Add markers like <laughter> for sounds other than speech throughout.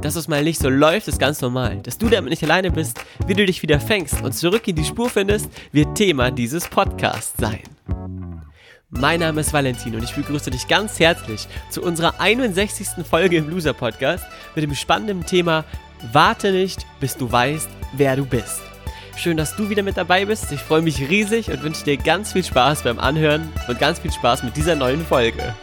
Dass es mal nicht so läuft, ist ganz normal. Dass du damit nicht alleine bist, wie du dich wieder fängst und zurück in die Spur findest, wird Thema dieses Podcasts sein. Mein Name ist Valentin und ich begrüße dich ganz herzlich zu unserer 61. Folge im Loser Podcast mit dem spannenden Thema Warte nicht, bis du weißt, wer du bist. Schön, dass du wieder mit dabei bist. Ich freue mich riesig und wünsche dir ganz viel Spaß beim Anhören und ganz viel Spaß mit dieser neuen Folge.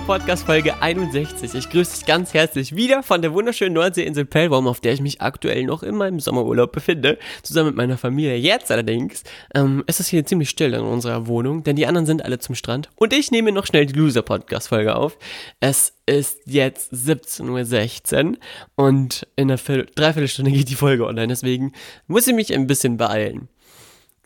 Loser Podcast Folge 61. Ich grüße dich ganz herzlich wieder von der wunderschönen Nordseeinsel Pellbaum, auf der ich mich aktuell noch in meinem Sommerurlaub befinde, zusammen mit meiner Familie. Jetzt allerdings ähm, ist es hier ziemlich still in unserer Wohnung, denn die anderen sind alle zum Strand und ich nehme noch schnell die Loser Podcast Folge auf. Es ist jetzt 17.16 Uhr und in einer Dreiviertelstunde geht die Folge online, deswegen muss ich mich ein bisschen beeilen.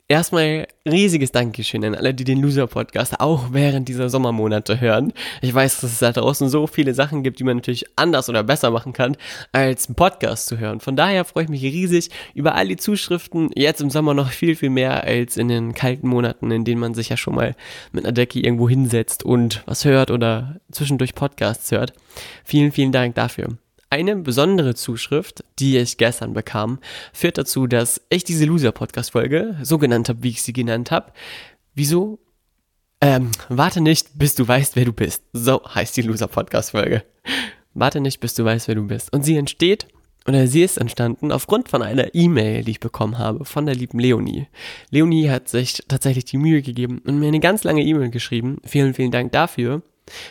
Erstmal riesiges Dankeschön an alle, die den Loser Podcast auch während dieser Sommermonate hören. Ich weiß, dass es da draußen so viele Sachen gibt, die man natürlich anders oder besser machen kann, als einen Podcast zu hören. Von daher freue ich mich riesig über all die Zuschriften. Jetzt im Sommer noch viel, viel mehr als in den kalten Monaten, in denen man sich ja schon mal mit einer Decke irgendwo hinsetzt und was hört oder zwischendurch Podcasts hört. Vielen, vielen Dank dafür. Eine besondere Zuschrift, die ich gestern bekam, führt dazu, dass ich diese Loser-Podcast-Folge so genannt habe, wie ich sie genannt habe. Wieso? Ähm, warte nicht, bis du weißt, wer du bist. So heißt die Loser-Podcast-Folge. Warte nicht, bis du weißt, wer du bist. Und sie entsteht, oder sie ist entstanden aufgrund von einer E-Mail, die ich bekommen habe von der lieben Leonie. Leonie hat sich tatsächlich die Mühe gegeben und mir eine ganz lange E-Mail geschrieben. Vielen, vielen Dank dafür.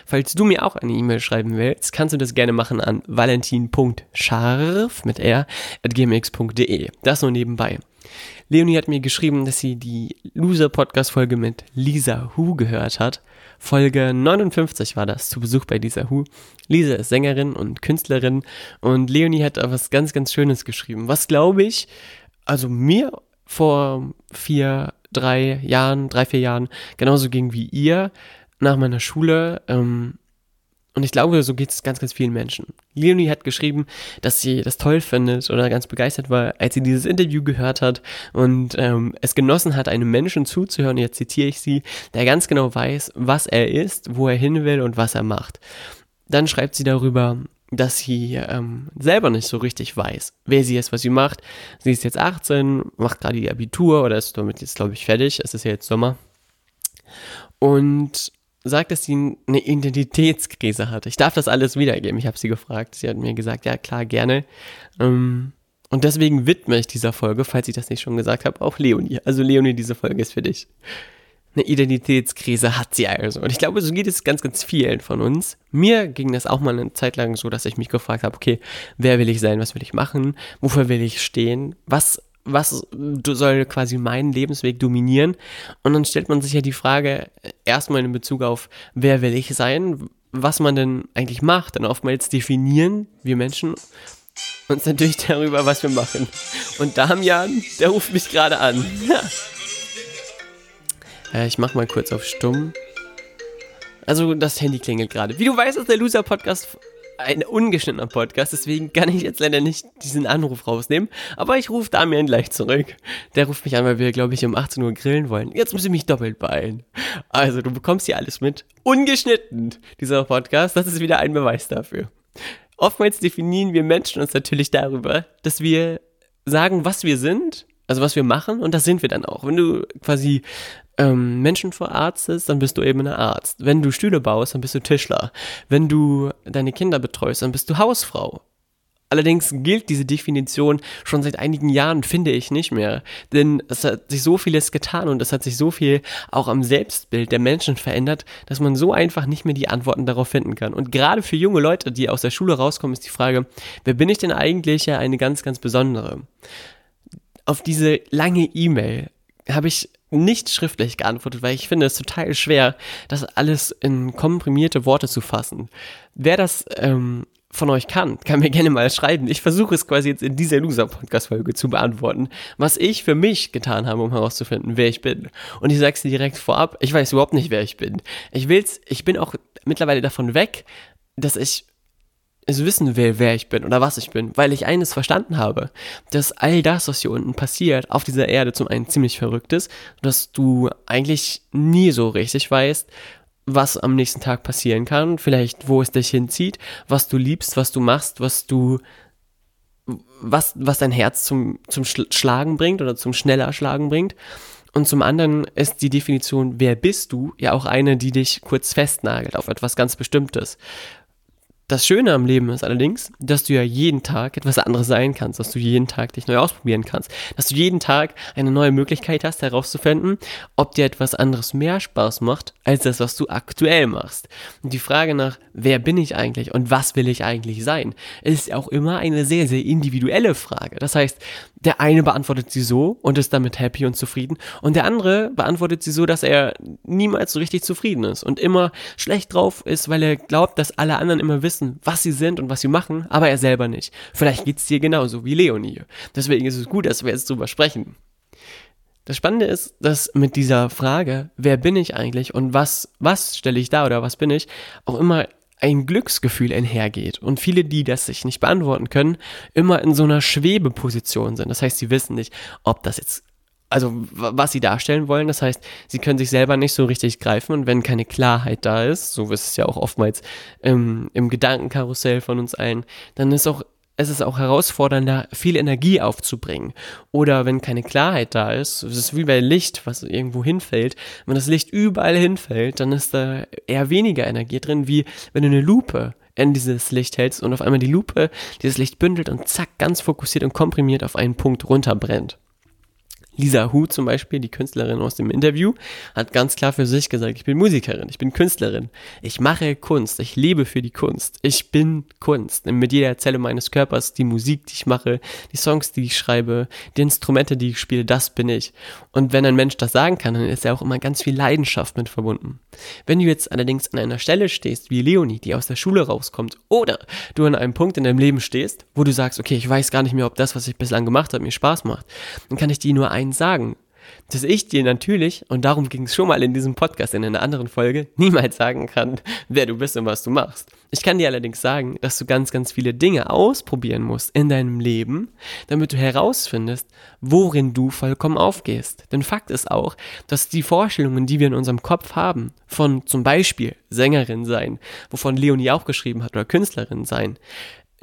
Falls du mir auch eine E-Mail schreiben willst, kannst du das gerne machen an valentin.scharf mit r at gmx.de. Das nur nebenbei. Leonie hat mir geschrieben, dass sie die Loser-Podcast-Folge mit Lisa Hu gehört hat. Folge 59 war das, zu Besuch bei Lisa Hu. Lisa ist Sängerin und Künstlerin und Leonie hat was ganz, ganz Schönes geschrieben. Was glaube ich, also mir vor vier, drei Jahren, drei, vier Jahren genauso ging wie ihr nach meiner Schule. Ähm, und ich glaube, so geht es ganz, ganz vielen Menschen. Leonie hat geschrieben, dass sie das toll findet oder ganz begeistert war, als sie dieses Interview gehört hat und ähm, es genossen hat, einem Menschen zuzuhören, jetzt zitiere ich sie, der ganz genau weiß, was er ist, wo er hin will und was er macht. Dann schreibt sie darüber, dass sie ähm, selber nicht so richtig weiß, wer sie ist, was sie macht. Sie ist jetzt 18, macht gerade ihr Abitur oder ist damit jetzt, glaube ich, fertig. Es ist ja jetzt Sommer. Und sagt, dass sie eine Identitätskrise hat. Ich darf das alles wiedergeben. Ich habe sie gefragt. Sie hat mir gesagt, ja klar, gerne. Ähm, und deswegen widme ich dieser Folge, falls ich das nicht schon gesagt habe, auch Leonie. Also Leonie, diese Folge ist für dich. Eine Identitätskrise hat sie also. Und ich glaube, so geht es ganz, ganz vielen von uns. Mir ging das auch mal eine Zeit lang so, dass ich mich gefragt habe, okay, wer will ich sein, was will ich machen, wofür will ich stehen, was was soll quasi meinen Lebensweg dominieren? Und dann stellt man sich ja die Frage erstmal in Bezug auf, wer will ich sein, was man denn eigentlich macht. Denn oftmals definieren wir Menschen uns natürlich darüber, was wir machen. Und Damian, der ruft mich gerade an. <laughs> Äh, ich mach mal kurz auf stumm. Also das Handy klingelt gerade. Wie du weißt, ist der Loser Podcast ein ungeschnittener Podcast, deswegen kann ich jetzt leider nicht diesen Anruf rausnehmen. Aber ich rufe Damian gleich zurück. Der ruft mich an, weil wir, glaube ich, um 18 Uhr grillen wollen. Jetzt muss ich mich doppelt beeilen. Also, du bekommst hier alles mit. Ungeschnitten, dieser Podcast. Das ist wieder ein Beweis dafür. Oftmals definieren wir Menschen uns natürlich darüber, dass wir sagen, was wir sind, also was wir machen, und das sind wir dann auch. Wenn du quasi ähm, Menschen verarztest, dann bist du eben ein Arzt. Wenn du Stühle baust, dann bist du Tischler. Wenn du deine Kinder betreust, dann bist du Hausfrau. Allerdings gilt diese Definition schon seit einigen Jahren, finde ich nicht mehr. Denn es hat sich so vieles getan und es hat sich so viel auch am Selbstbild der Menschen verändert, dass man so einfach nicht mehr die Antworten darauf finden kann. Und gerade für junge Leute, die aus der Schule rauskommen, ist die Frage, wer bin ich denn eigentlich ja eine ganz, ganz besondere? Auf diese lange E-Mail habe ich nicht schriftlich geantwortet, weil ich finde es total schwer, das alles in komprimierte Worte zu fassen. Wer das ähm, von euch kann, kann mir gerne mal schreiben. Ich versuche es quasi jetzt in dieser Loser-Podcast-Folge zu beantworten, was ich für mich getan habe, um herauszufinden, wer ich bin. Und ich sage es dir direkt vorab, ich weiß überhaupt nicht, wer ich bin. Ich will's, ich bin auch mittlerweile davon weg, dass ich es wissen will, wer ich bin oder was ich bin, weil ich eines verstanden habe, dass all das, was hier unten passiert, auf dieser Erde zum einen ziemlich verrückt ist, dass du eigentlich nie so richtig weißt, was am nächsten Tag passieren kann, vielleicht wo es dich hinzieht, was du liebst, was du machst, was du was was dein Herz zum zum Schlagen bringt oder zum schneller Schlagen bringt. Und zum anderen ist die Definition, wer bist du, ja auch eine, die dich kurz festnagelt auf etwas ganz Bestimmtes. Das Schöne am Leben ist allerdings, dass du ja jeden Tag etwas anderes sein kannst, dass du jeden Tag dich neu ausprobieren kannst, dass du jeden Tag eine neue Möglichkeit hast herauszufinden, ob dir etwas anderes mehr Spaß macht, als das, was du aktuell machst. Und die Frage nach, wer bin ich eigentlich und was will ich eigentlich sein, ist auch immer eine sehr, sehr individuelle Frage. Das heißt, der eine beantwortet sie so und ist damit happy und zufrieden und der andere beantwortet sie so, dass er niemals so richtig zufrieden ist und immer schlecht drauf ist, weil er glaubt, dass alle anderen immer wissen, was sie sind und was sie machen, aber er selber nicht. Vielleicht geht es dir genauso wie Leonie. Deswegen ist es gut, dass wir jetzt drüber sprechen. Das Spannende ist, dass mit dieser Frage, wer bin ich eigentlich und was, was stelle ich da oder was bin ich, auch immer ein Glücksgefühl einhergeht und viele, die das sich nicht beantworten können, immer in so einer Schwebeposition sind. Das heißt, sie wissen nicht, ob das jetzt also was sie darstellen wollen. Das heißt, sie können sich selber nicht so richtig greifen und wenn keine Klarheit da ist, so ist es ja auch oftmals im, im Gedankenkarussell von uns allen, dann ist auch es ist auch herausfordernder, viel Energie aufzubringen. Oder wenn keine Klarheit da ist, es ist wie bei Licht, was irgendwo hinfällt. Wenn das Licht überall hinfällt, dann ist da eher weniger Energie drin, wie wenn du eine Lupe in dieses Licht hältst und auf einmal die Lupe dieses Licht bündelt und zack, ganz fokussiert und komprimiert auf einen Punkt runterbrennt. Lisa Hu zum Beispiel, die Künstlerin aus dem Interview, hat ganz klar für sich gesagt, ich bin Musikerin, ich bin Künstlerin, ich mache Kunst, ich lebe für die Kunst, ich bin Kunst. Mit jeder Zelle meines Körpers, die Musik, die ich mache, die Songs, die ich schreibe, die Instrumente, die ich spiele, das bin ich. Und wenn ein Mensch das sagen kann, dann ist er auch immer ganz viel Leidenschaft mit verbunden. Wenn du jetzt allerdings an einer Stelle stehst, wie Leonie, die aus der Schule rauskommt, oder du an einem Punkt in deinem Leben stehst, wo du sagst, okay, ich weiß gar nicht mehr, ob das, was ich bislang gemacht habe, mir Spaß macht, dann kann ich dir nur ein eins sagen, dass ich dir natürlich, und darum ging es schon mal in diesem Podcast in einer anderen Folge, niemals sagen kann, wer du bist und was du machst. Ich kann dir allerdings sagen, dass du ganz, ganz viele Dinge ausprobieren musst in deinem Leben, damit du herausfindest, worin du vollkommen aufgehst. Denn Fakt ist auch, dass die Vorstellungen, die wir in unserem Kopf haben, von zum Beispiel Sängerin sein, wovon Leonie auch geschrieben hat, oder Künstlerin sein,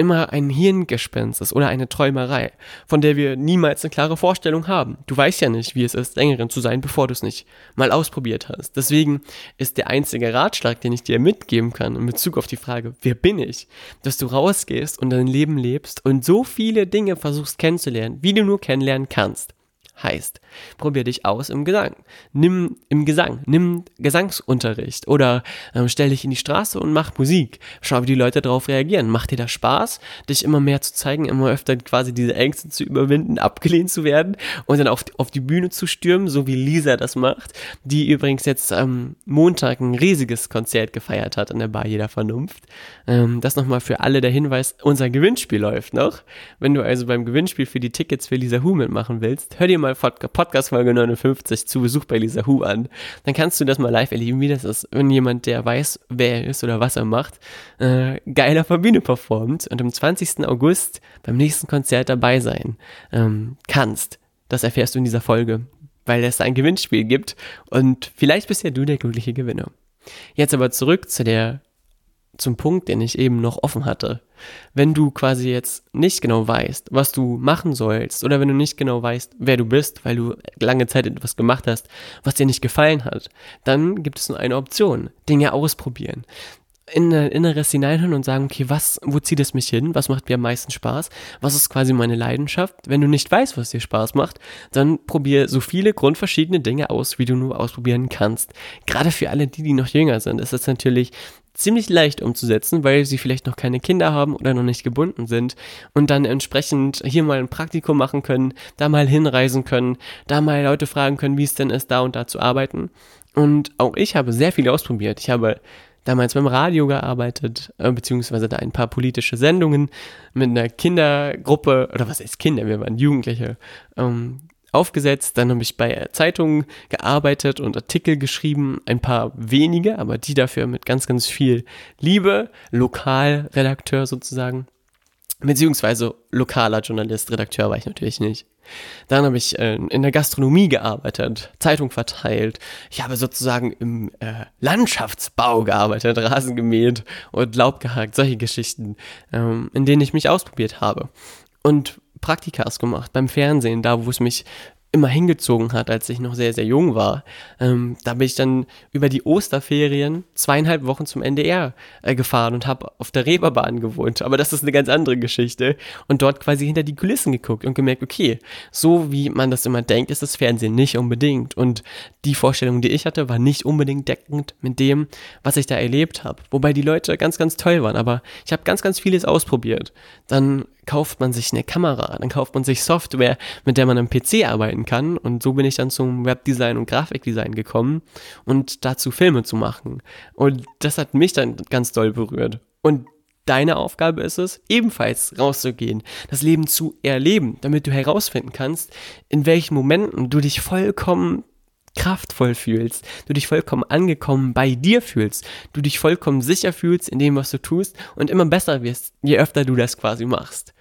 immer ein Hirngespenst ist oder eine Träumerei, von der wir niemals eine klare Vorstellung haben. Du weißt ja nicht, wie es ist, Sängerin zu sein, bevor du es nicht mal ausprobiert hast. Deswegen ist der einzige Ratschlag, den ich dir mitgeben kann in Bezug auf die Frage, wer bin ich, dass du rausgehst und dein Leben lebst und so viele Dinge versuchst kennenzulernen, wie du nur kennenlernen kannst heißt. Probier dich aus im Gesang. Nimm im Gesang, nimm Gesangsunterricht oder ähm, stell dich in die Straße und mach Musik. Schau, wie die Leute darauf reagieren. Macht dir das Spaß, dich immer mehr zu zeigen, immer öfter quasi diese Ängste zu überwinden, abgelehnt zu werden und dann auf, auf die Bühne zu stürmen, so wie Lisa das macht, die übrigens jetzt am Montag ein riesiges Konzert gefeiert hat an der Bar jeder Vernunft. Ähm, das nochmal für alle der Hinweis, unser Gewinnspiel läuft noch. Wenn du also beim Gewinnspiel für die Tickets für Lisa Hu mitmachen willst, hör dir mal mal Podcast Folge 59 zu Besuch bei Lisa Hu an. Dann kannst du das mal live erleben, wie das ist, wenn jemand, der weiß, wer er ist oder was er macht, äh, geil auf der Bühne performt und am 20. August beim nächsten Konzert dabei sein ähm, kannst. Das erfährst du in dieser Folge, weil es ein Gewinnspiel gibt und vielleicht bist ja du der glückliche Gewinner. Jetzt aber zurück zu der zum Punkt, den ich eben noch offen hatte. Wenn du quasi jetzt nicht genau weißt, was du machen sollst, oder wenn du nicht genau weißt, wer du bist, weil du lange Zeit etwas gemacht hast, was dir nicht gefallen hat, dann gibt es nur eine Option. Dinge ausprobieren. In ein Inneres hineinhören und sagen, okay, was, wo zieht es mich hin? Was macht mir am meisten Spaß? Was ist quasi meine Leidenschaft? Wenn du nicht weißt, was dir Spaß macht, dann probier so viele grundverschiedene Dinge aus, wie du nur ausprobieren kannst. Gerade für alle die, die noch jünger sind, ist es natürlich ziemlich leicht umzusetzen, weil sie vielleicht noch keine Kinder haben oder noch nicht gebunden sind und dann entsprechend hier mal ein Praktikum machen können, da mal hinreisen können, da mal Leute fragen können, wie es denn ist, da und da zu arbeiten. Und auch ich habe sehr viel ausprobiert. Ich habe damals beim Radio gearbeitet, äh, beziehungsweise da ein paar politische Sendungen mit einer Kindergruppe, oder was heißt Kinder, wir waren Jugendliche, ähm, aufgesetzt. Dann habe ich bei Zeitungen gearbeitet und Artikel geschrieben, ein paar wenige, aber die dafür mit ganz, ganz viel Liebe, Lokalredakteur sozusagen. Beziehungsweise lokaler Journalist, Redakteur war ich natürlich nicht. Dann habe ich äh, in der Gastronomie gearbeitet, Zeitung verteilt. Ich habe sozusagen im äh, Landschaftsbau gearbeitet, Rasen gemäht und Laub gehakt, solche Geschichten, ähm, in denen ich mich ausprobiert habe. Und Praktikas gemacht beim Fernsehen, da wo es mich immer hingezogen hat, als ich noch sehr, sehr jung war. Ähm, da bin ich dann über die Osterferien zweieinhalb Wochen zum NDR äh, gefahren und habe auf der Reeperbahn gewohnt. Aber das ist eine ganz andere Geschichte. Und dort quasi hinter die Kulissen geguckt und gemerkt, okay, so wie man das immer denkt, ist das Fernsehen nicht unbedingt. Und die Vorstellung, die ich hatte, war nicht unbedingt deckend mit dem, was ich da erlebt habe. Wobei die Leute ganz, ganz toll waren. Aber ich habe ganz, ganz vieles ausprobiert. Dann kauft man sich eine Kamera, dann kauft man sich Software, mit der man am PC arbeiten kann. Und so bin ich dann zum Webdesign und Grafikdesign gekommen und dazu Filme zu machen. Und das hat mich dann ganz doll berührt. Und deine Aufgabe ist es, ebenfalls rauszugehen, das Leben zu erleben, damit du herausfinden kannst, in welchen Momenten du dich vollkommen kraftvoll fühlst, du dich vollkommen angekommen bei dir fühlst, du dich vollkommen sicher fühlst in dem, was du tust und immer besser wirst, je öfter du das quasi machst.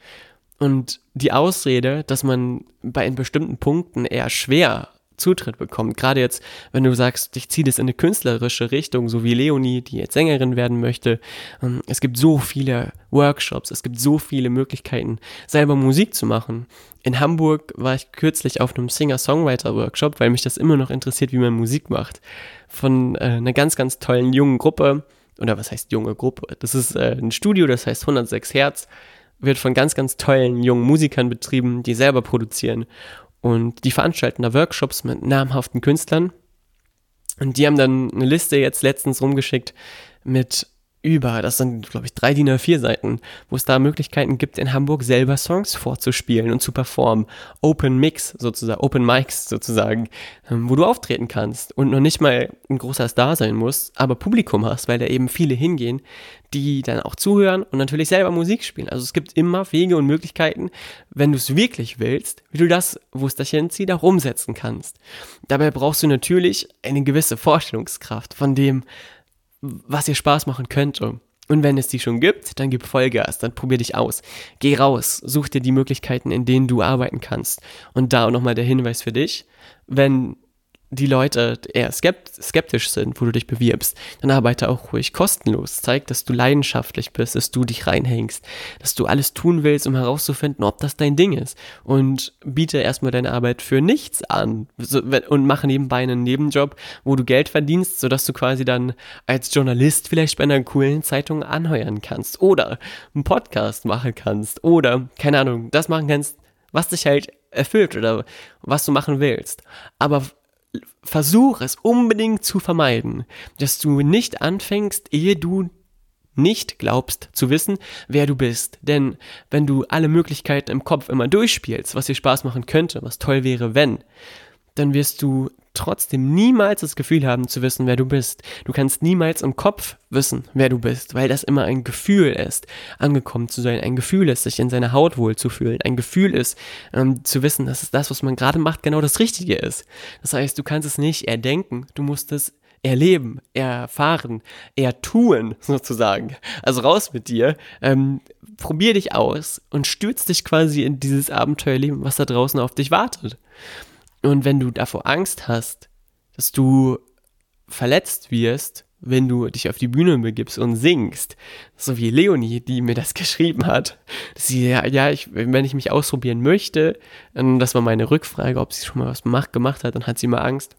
Und die Ausrede, dass man bei bestimmten Punkten eher schwer Zutritt bekommt. Gerade jetzt, wenn du sagst, ich ziehe das in eine künstlerische Richtung, so wie Leonie, die jetzt Sängerin werden möchte. Ähm, es gibt so viele Workshops, es gibt so viele Möglichkeiten, selber Musik zu machen. In Hamburg war ich kürzlich auf einem Singer-Songwriter-Workshop, weil mich das immer noch interessiert, wie man Musik macht. Von äh, einer ganz, ganz tollen jungen Gruppe. Oder was heißt junge Gruppe? Das ist äh, ein Studio, das heißt 106 Hertz wird von ganz, ganz tollen jungen Musikern betrieben, die selber produzieren. Und die veranstalten da Workshops mit namhaften Künstlern. Und die haben dann eine Liste jetzt letztens rumgeschickt mit über, das sind, glaube ich, drei DIN A4 Seiten, wo es da Möglichkeiten gibt, in Hamburg selber Songs vorzuspielen und zu performen. Open Mix sozusagen, Open Mics sozusagen, ähm, wo du auftreten kannst und noch nicht mal ein großer Star sein musst, aber Publikum hast, weil da eben viele hingehen, die dann auch zuhören und natürlich selber Musik spielen. Also es gibt immer Wege und Möglichkeiten, wenn du es wirklich willst, wie du das, hinzieht, auch umsetzen kannst. Dabei brauchst du natürlich eine gewisse Vorstellungskraft von dem, was dir Spaß machen könnte. Und wenn es die schon gibt, dann gib Vollgas, dann probier dich aus. Geh raus, such dir die Möglichkeiten, in denen du arbeiten kannst. Und da nochmal der Hinweis für dich, wenn die Leute eher skeptisch sind, wo du dich bewirbst, dann arbeite auch ruhig kostenlos. Zeig, dass du leidenschaftlich bist, dass du dich reinhängst, dass du alles tun willst, um herauszufinden, ob das dein Ding ist. Und biete erstmal deine Arbeit für nichts an und mache nebenbei einen Nebenjob, wo du Geld verdienst, sodass du quasi dann als Journalist vielleicht bei einer coolen Zeitung anheuern kannst oder einen Podcast machen kannst oder, keine Ahnung, das machen kannst, was dich halt erfüllt oder was du machen willst. Aber versuch es unbedingt zu vermeiden, dass du nicht anfängst, ehe du nicht glaubst zu wissen, wer du bist. Denn wenn du alle Möglichkeiten im Kopf immer durchspielst, was dir Spaß machen könnte, was toll wäre, wenn, dann wirst du trotzdem niemals das Gefühl haben zu wissen, wer du bist. Du kannst niemals im Kopf wissen, wer du bist, weil das immer ein Gefühl ist, angekommen zu sein. Ein Gefühl ist, sich in seiner Haut wohl zu fühlen. Ein Gefühl ist, ähm, zu wissen, dass es das, was man gerade macht, genau das Richtige ist. Das heißt, du kannst es nicht erdenken, du musst es erleben, erfahren, ertun, <laughs> sozusagen. Also raus mit dir, ähm, probier dich aus und stürz dich quasi in dieses Abenteuerleben, was da draußen auf dich wartet. Und wenn du davor Angst hast, dass du verletzt wirst, wenn du dich auf die Bühne begibst und singst, so wie Leonie, die mir das <laughs> geschrieben hat, sie, ja, ja ich, wenn ich mich ausprobieren möchte, das war meine Rückfrage, ob sie schon mal was gemacht hat, dann hat sie mal Angst.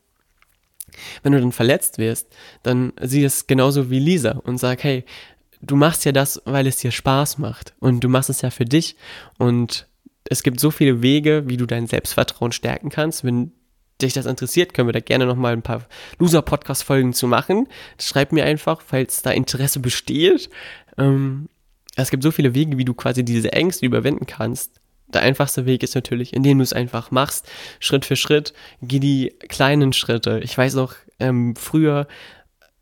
Wenn du dann verletzt wirst, dann sieh es genauso wie Lisa und sag, hey, du machst ja das, weil es dir Spaß macht und du machst es ja für dich und es gibt so viele Wege, wie du dein Selbstvertrauen stärken kannst, wenn dich das interessiert, können wir da gerne nochmal ein paar Loser-Podcast-Folgen zu machen. Schreib mir einfach, falls da Interesse besteht. Ähm, es gibt so viele Wege, wie du quasi diese Ängste überwinden kannst. Der einfachste Weg ist natürlich, indem du es einfach machst, Schritt für Schritt. Geh die kleinen Schritte. Ich weiß noch, ähm, früher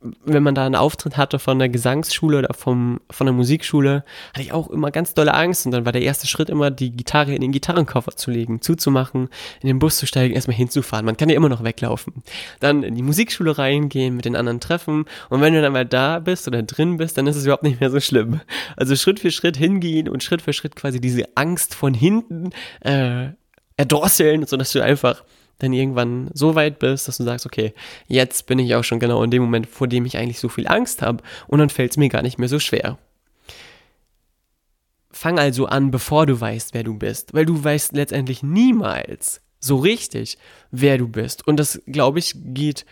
wenn man da einen Auftritt hatte von der Gesangsschule oder vom, von der Musikschule, hatte ich auch immer ganz dolle Angst. Und dann war der erste Schritt immer, die Gitarre in den Gitarrenkoffer zu legen, zuzumachen, in den Bus zu steigen, erstmal hinzufahren. Man kann ja immer noch weglaufen. Dann in die Musikschule reingehen, mit den anderen treffen. Und wenn du dann mal da bist oder drin bist, dann ist es überhaupt nicht mehr so schlimm. Also Schritt für Schritt hingehen und Schritt für Schritt quasi diese Angst von hinten äh, erdrosseln, sodass du einfach dann irgendwann so weit bist, dass du sagst, okay, jetzt bin ich auch schon genau in dem Moment, vor dem ich eigentlich so viel Angst habe und dann fällt es mir gar nicht mehr so schwer. Fang also an, bevor du weißt, wer du bist, weil du weißt letztendlich niemals so richtig, wer du bist. Und das, glaube ich, geht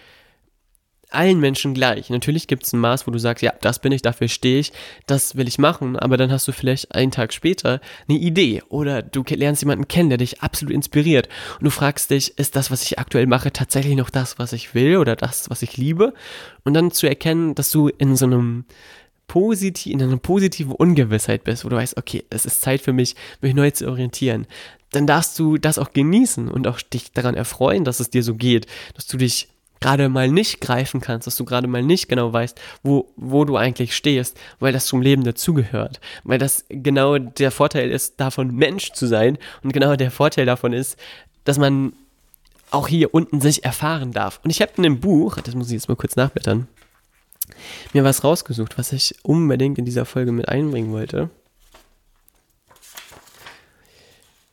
allen Menschen gleich. Natürlich gibt es ein Maß, wo du sagst, ja, das bin ich, dafür stehe ich, das will ich machen, aber dann hast du vielleicht einen Tag später eine Idee oder du lernst jemanden kennen, der dich absolut inspiriert und du fragst dich, ist das, was ich aktuell mache, tatsächlich noch das, was ich will oder das, was ich liebe? Und dann zu erkennen, dass du in so einem positiv, in einer positiven Ungewissheit bist, wo du weißt, okay, es ist Zeit für mich, mich neu zu orientieren, dann darfst du das auch genießen und auch dich daran erfreuen, dass es dir so geht, dass du dich gerade mal nicht greifen kannst, dass du gerade mal nicht genau weißt, wo, wo du eigentlich stehst, weil das zum Leben dazugehört. Weil das genau der Vorteil ist, davon Mensch zu sein und genau der Vorteil davon ist, dass man auch hier unten sich erfahren darf. Und ich habe in dem Buch, das muss ich jetzt mal kurz nachblättern, mir was rausgesucht, was ich unbedingt in dieser Folge mit einbringen wollte.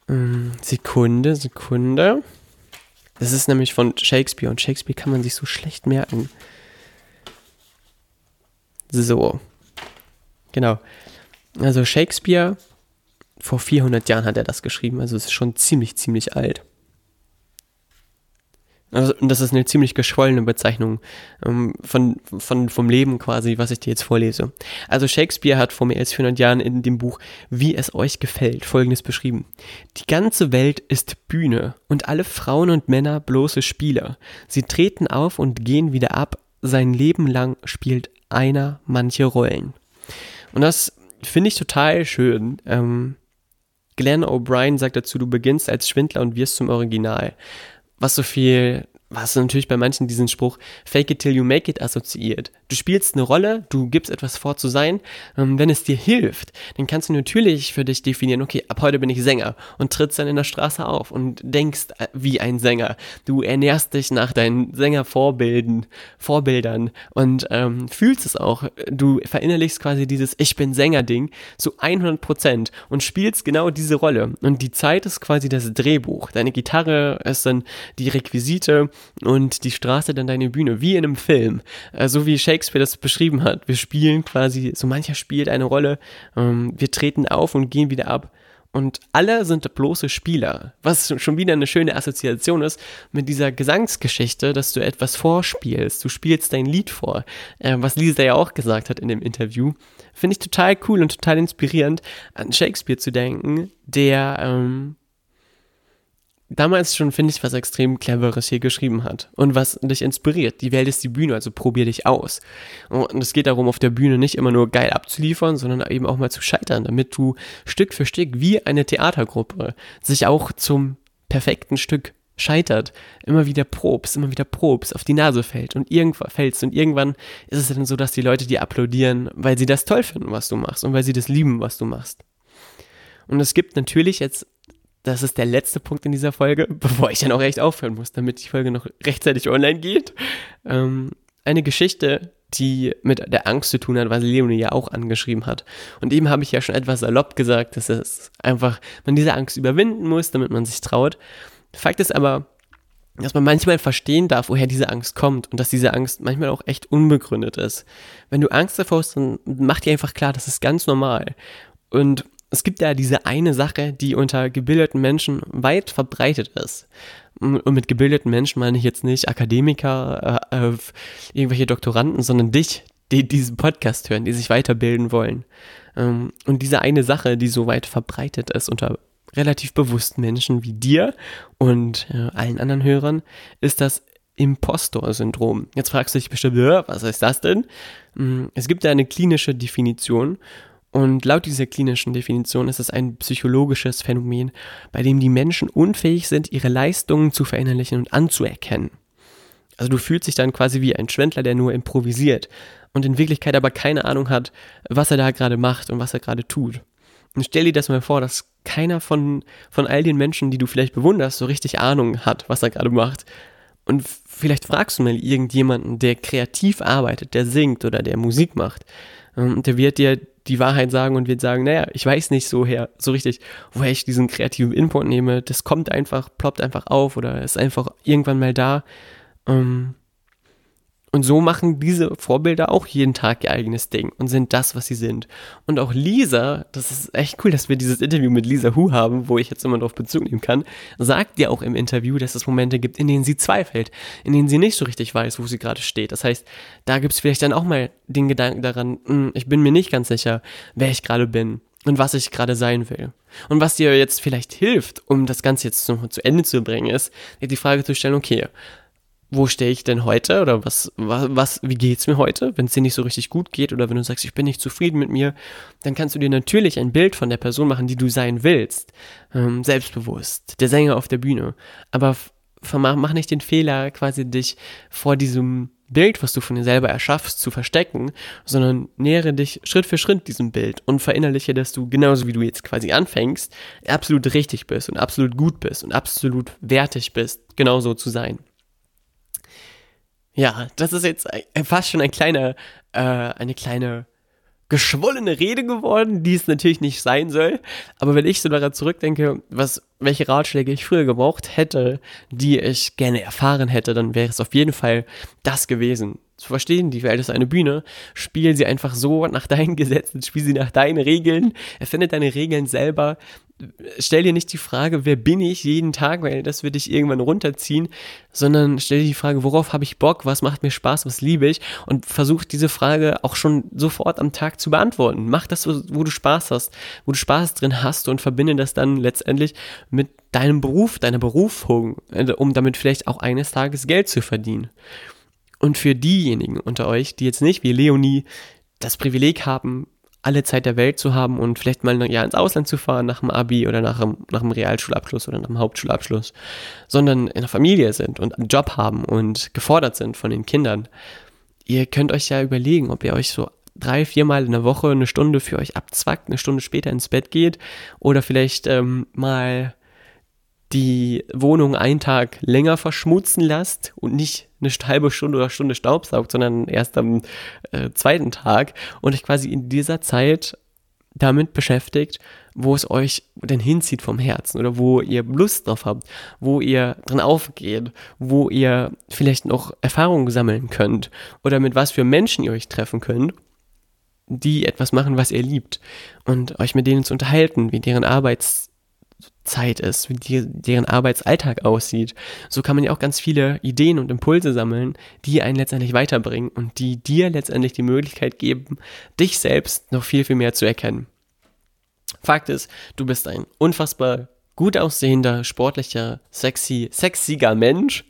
Ähm, Sekunde, Sekunde. Das ist nämlich von Shakespeare und Shakespeare kann man sich so schlecht merken. So. Genau. Also Shakespeare, vor 400 Jahren hat er das geschrieben, also es ist schon ziemlich, ziemlich alt. Also, das ist eine ziemlich geschwollene Bezeichnung ähm, von, von, vom Leben quasi, was ich dir jetzt vorlese. Also Shakespeare hat vor mehr als 400 Jahren in dem Buch Wie es euch gefällt Folgendes beschrieben. Die ganze Welt ist Bühne und alle Frauen und Männer bloße Spieler. Sie treten auf und gehen wieder ab. Sein Leben lang spielt einer manche Rollen. Und das finde ich total schön. Ähm, Glenn O'Brien sagt dazu, du beginnst als Schwindler und wirst zum Original was so viel was natürlich bei manchen diesen Spruch Fake it till you make it assoziiert. Du spielst eine Rolle, du gibst etwas vor zu sein. Ähm, wenn es dir hilft, dann kannst du natürlich für dich definieren, okay, ab heute bin ich Sänger und trittst dann in der Straße auf und denkst äh, wie ein Sänger. Du ernährst dich nach deinen Sängervorbildern Vorbildern und ähm, fühlst es auch. Du verinnerlichst quasi dieses Ich bin Sänger-Ding zu 100 Prozent und spielst genau diese Rolle. Und die Zeit ist quasi das Drehbuch. Deine Gitarre ist dann die Requisite und die Straße dann deine Bühne, wie in einem Film. Äh, so wie Shakespeare das beschrieben hat. Wir spielen quasi, so mancher spielt eine Rolle, ähm, wir treten auf und gehen wieder ab. Und alle sind bloße Spieler, was schon wieder eine schöne Assoziation ist mit dieser Gesangsgeschichte, dass du etwas vorspielst. Du spielst dein Lied vor, äh, was Lisa ja auch gesagt hat in dem Interview. Finde ich total cool und total inspirierend, an Shakespeare zu denken, der ähm, damals schon, finde ich, was extrem Cleveres hier geschrieben hat und was dich inspiriert. Die Welt ist die Bühne, also probier dich aus. Und es geht darum, auf der Bühne nicht immer nur geil abzuliefern, sondern eben auch mal zu scheitern, damit du Stück für Stück wie eine Theatergruppe sich auch zum perfekten Stück scheitert, immer wieder probst, immer wieder probst, auf die Nase fällt und irgendwann fällst und irgendwann ist es dann so, dass die Leute dir applaudieren, weil sie das toll finden, was du machst und weil sie das lieben, was du machst. Und es gibt natürlich jetzt das ist der letzte Punkt in dieser Folge, <laughs> bevor ich dann auch echt aufhören muss, damit die Folge noch rechtzeitig online geht. Ähm, eine Geschichte, die mit der Angst zu tun hat, was Leonie ja auch angeschrieben hat. Und eben habe ich ja schon etwas salopp gesagt, dass es einfach, man diese Angst überwinden muss, damit man sich traut. Fakt ist aber, dass man manchmal verstehen darf, woher diese Angst kommt und dass diese Angst manchmal auch echt unbegründet ist. Wenn du Angst davor hast, dann mach dir einfach klar, das ist ganz normal. Und es gibt ja diese eine Sache, die unter gebildeten Menschen weit verbreitet ist. Und mit gebildeten Menschen meine ich jetzt nicht Akademiker, äh, äh, irgendwelche Doktoranden, sondern dich, die diesen Podcast hören, die sich weiterbilden wollen. Ähm, und diese eine Sache, die so weit verbreitet ist unter relativ bewussten Menschen wie dir und äh, allen anderen Hörern ist das Impostor-Syndrom. Jetzt fragst du dich bestimmt, was ist das denn? Hm, es gibt da eine klinische Definition und laut dieser klinischen Definition ist es ein psychologisches Phänomen, bei dem die Menschen unfähig sind, ihre Leistungen zu verinnerlichen und anzuerkennen. Also du fühlst dich dann quasi wie ein Schwendler, der nur improvisiert und in Wirklichkeit aber keine Ahnung hat, was er da gerade macht und was er gerade tut. Und stell dir das mal vor, dass keiner von, von all den Menschen, die du vielleicht bewunderst, so richtig Ahnung hat, was er gerade macht. Und vielleicht fragst du mal irgendjemanden, der kreativ arbeitet, der singt oder der Musik macht. Ähm, und der wird dir die Wahrheit sagen und wird sagen, naja, ich weiß nicht so her, so richtig, woher ich diesen kreativen Input nehme. Das kommt einfach, ploppt einfach auf oder ist einfach irgendwann mal da. Ähm, und so machen diese Vorbilder auch jeden Tag ihr eigenes Ding und sind das, was sie sind. Und auch Lisa, das ist echt cool, dass wir dieses Interview mit Lisa Hu haben, wo ich jetzt immer darauf Bezug nehmen kann, sagt ja auch im Interview, dass es Momente gibt, in denen sie zweifelt, in denen sie nicht so richtig weiß, wo sie gerade steht. Das heißt, da gibt es vielleicht dann auch mal den Gedanken daran, hm, ich bin mir nicht ganz sicher, wer ich gerade bin und was ich gerade sein will. Und was dir jetzt vielleicht hilft, um das Ganze jetzt noch zu Ende zu bringen, ist, die Frage zu stellen, okay, wo stehe ich denn heute oder was, was, wie geht's mir heute, wenn es dir nicht so richtig gut geht oder wenn du sagst, ich bin nicht zufrieden mit mir, dann kannst du dir natürlich ein Bild von der Person machen, die du sein willst, ähm, selbstbewusst, der Sänger auf der Bühne, aber mach nicht den Fehler, quasi dich vor diesem Bild, was du von dir selber erschaffst, zu verstecken, sondern nähere dich Schritt für Schritt diesem Bild und verinnerliche, dass du genauso wie du jetzt quasi anfängst, absolut richtig bist und absolut gut bist und absolut wertig bist, genauso zu sein. Ja, das ist jetzt fast schon ein kleiner, äh, eine kleine geschwollene Rede geworden, die es natürlich nicht sein soll. Aber wenn ich so daran zurückdenke, was, welche Ratschläge ich früher gebraucht hätte, die ich gerne erfahren hätte, dann wäre es auf jeden Fall das gewesen. Zu verstehen, die Welt ist eine Bühne, spiel sie einfach so nach deinen <laughs> Gesetzen, spiel sie nach deinen Regeln, erfinde deine Regeln selber, stell dir nicht die Frage, wer bin ich jeden Tag, weil das wird dich irgendwann runterziehen, sondern stell dir die Frage, worauf habe ich Bock, was macht mir Spaß, was liebe ich und versuch diese Frage auch schon sofort am Tag zu beantworten. Mach das, wo du Spaß hast, wo du Spaß drin hast und verbinde das dann letztendlich mit deinem Beruf, deiner Berufung, äh, um damit vielleicht auch eines Tages Geld zu verdienen. Und für diejenigen unter euch, die jetzt nicht wie Leonie das Privileg haben, alle Zeit der Welt zu haben und vielleicht mal ein ins Ausland zu fahren nach dem Abi oder nach einem, nach einem Realschulabschluss oder nach einem Hauptschulabschluss, sondern in einer Familie sind und einen Job haben und gefordert sind von den Kindern. Ihr könnt euch ja überlegen, ob ihr euch so drei, viermal in der Woche eine Stunde für euch abzwackt, eine Stunde später ins Bett geht oder vielleicht ähm, mal die Wohnung einen Tag länger verschmutzen lasst und nicht eine halbe Stunde oder Stunde staubsaugt, sondern erst am äh, zweiten Tag und euch quasi in dieser Zeit damit beschäftigt, wo es euch denn hinzieht vom Herzen oder wo ihr Lust drauf habt, wo ihr drin aufgeht, wo ihr vielleicht noch Erfahrungen sammeln könnt oder mit was für Menschen ihr euch treffen könnt, die etwas machen, was ihr liebt und euch mit denen zu unterhalten, wie deren Arbeits Zeit ist, wie die, deren Arbeitsalltag aussieht. So kann man ja auch ganz viele Ideen und Impulse sammeln, die einen letztendlich weiterbringen und die dir letztendlich die Möglichkeit geben, dich selbst noch viel, viel mehr zu erkennen. Fakt ist, du bist ein unfassbar gut aussehender, sportlicher, sexy, sexiger Mensch,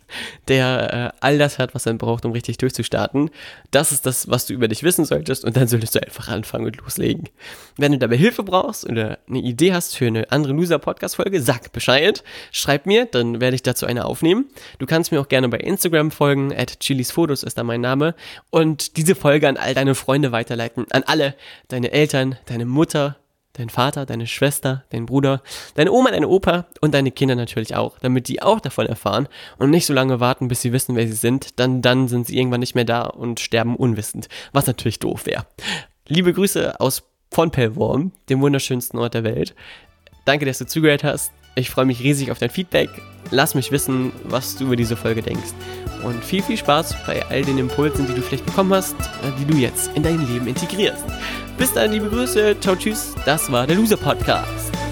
der äh, all das hat, was er braucht, um richtig durchzustarten. Das ist das, was du über dich wissen solltest und dann solltest du einfach anfangen und loslegen. Wenn du dabei Hilfe brauchst oder eine Idee hast für eine andere Loser-Podcast-Folge, sag Bescheid, schreib mir, dann werde ich dazu eine aufnehmen. Du kannst mir auch gerne bei Instagram folgen, at chilisfotos ist da mein Name und diese Folge an all deine Freunde weiterleiten, an alle, deine Eltern, deine Mutter, dein Vater, deine Schwester, dein Bruder, deine Oma, deine Opa und deine Kinder natürlich auch, damit die auch davon erfahren und nicht so lange warten, bis sie wissen, wer sie sind, dann, dann sind sie irgendwann nicht mehr da und sterben unwissend, was natürlich doof wäre. Liebe Grüße aus von Pellworm, dem wunderschönsten Ort der Welt. Danke, dass du zugehört hast. Ich freue mich riesig auf dein Feedback. Lass mich wissen, was du über diese Folge denkst. Und viel, viel Spaß bei all den Impulsen, die du vielleicht bekommen hast, äh, die du jetzt in dein Leben integrierst. Bis dann, liebe Grüße. Ciao, tschüss. Das war der Loser Podcast.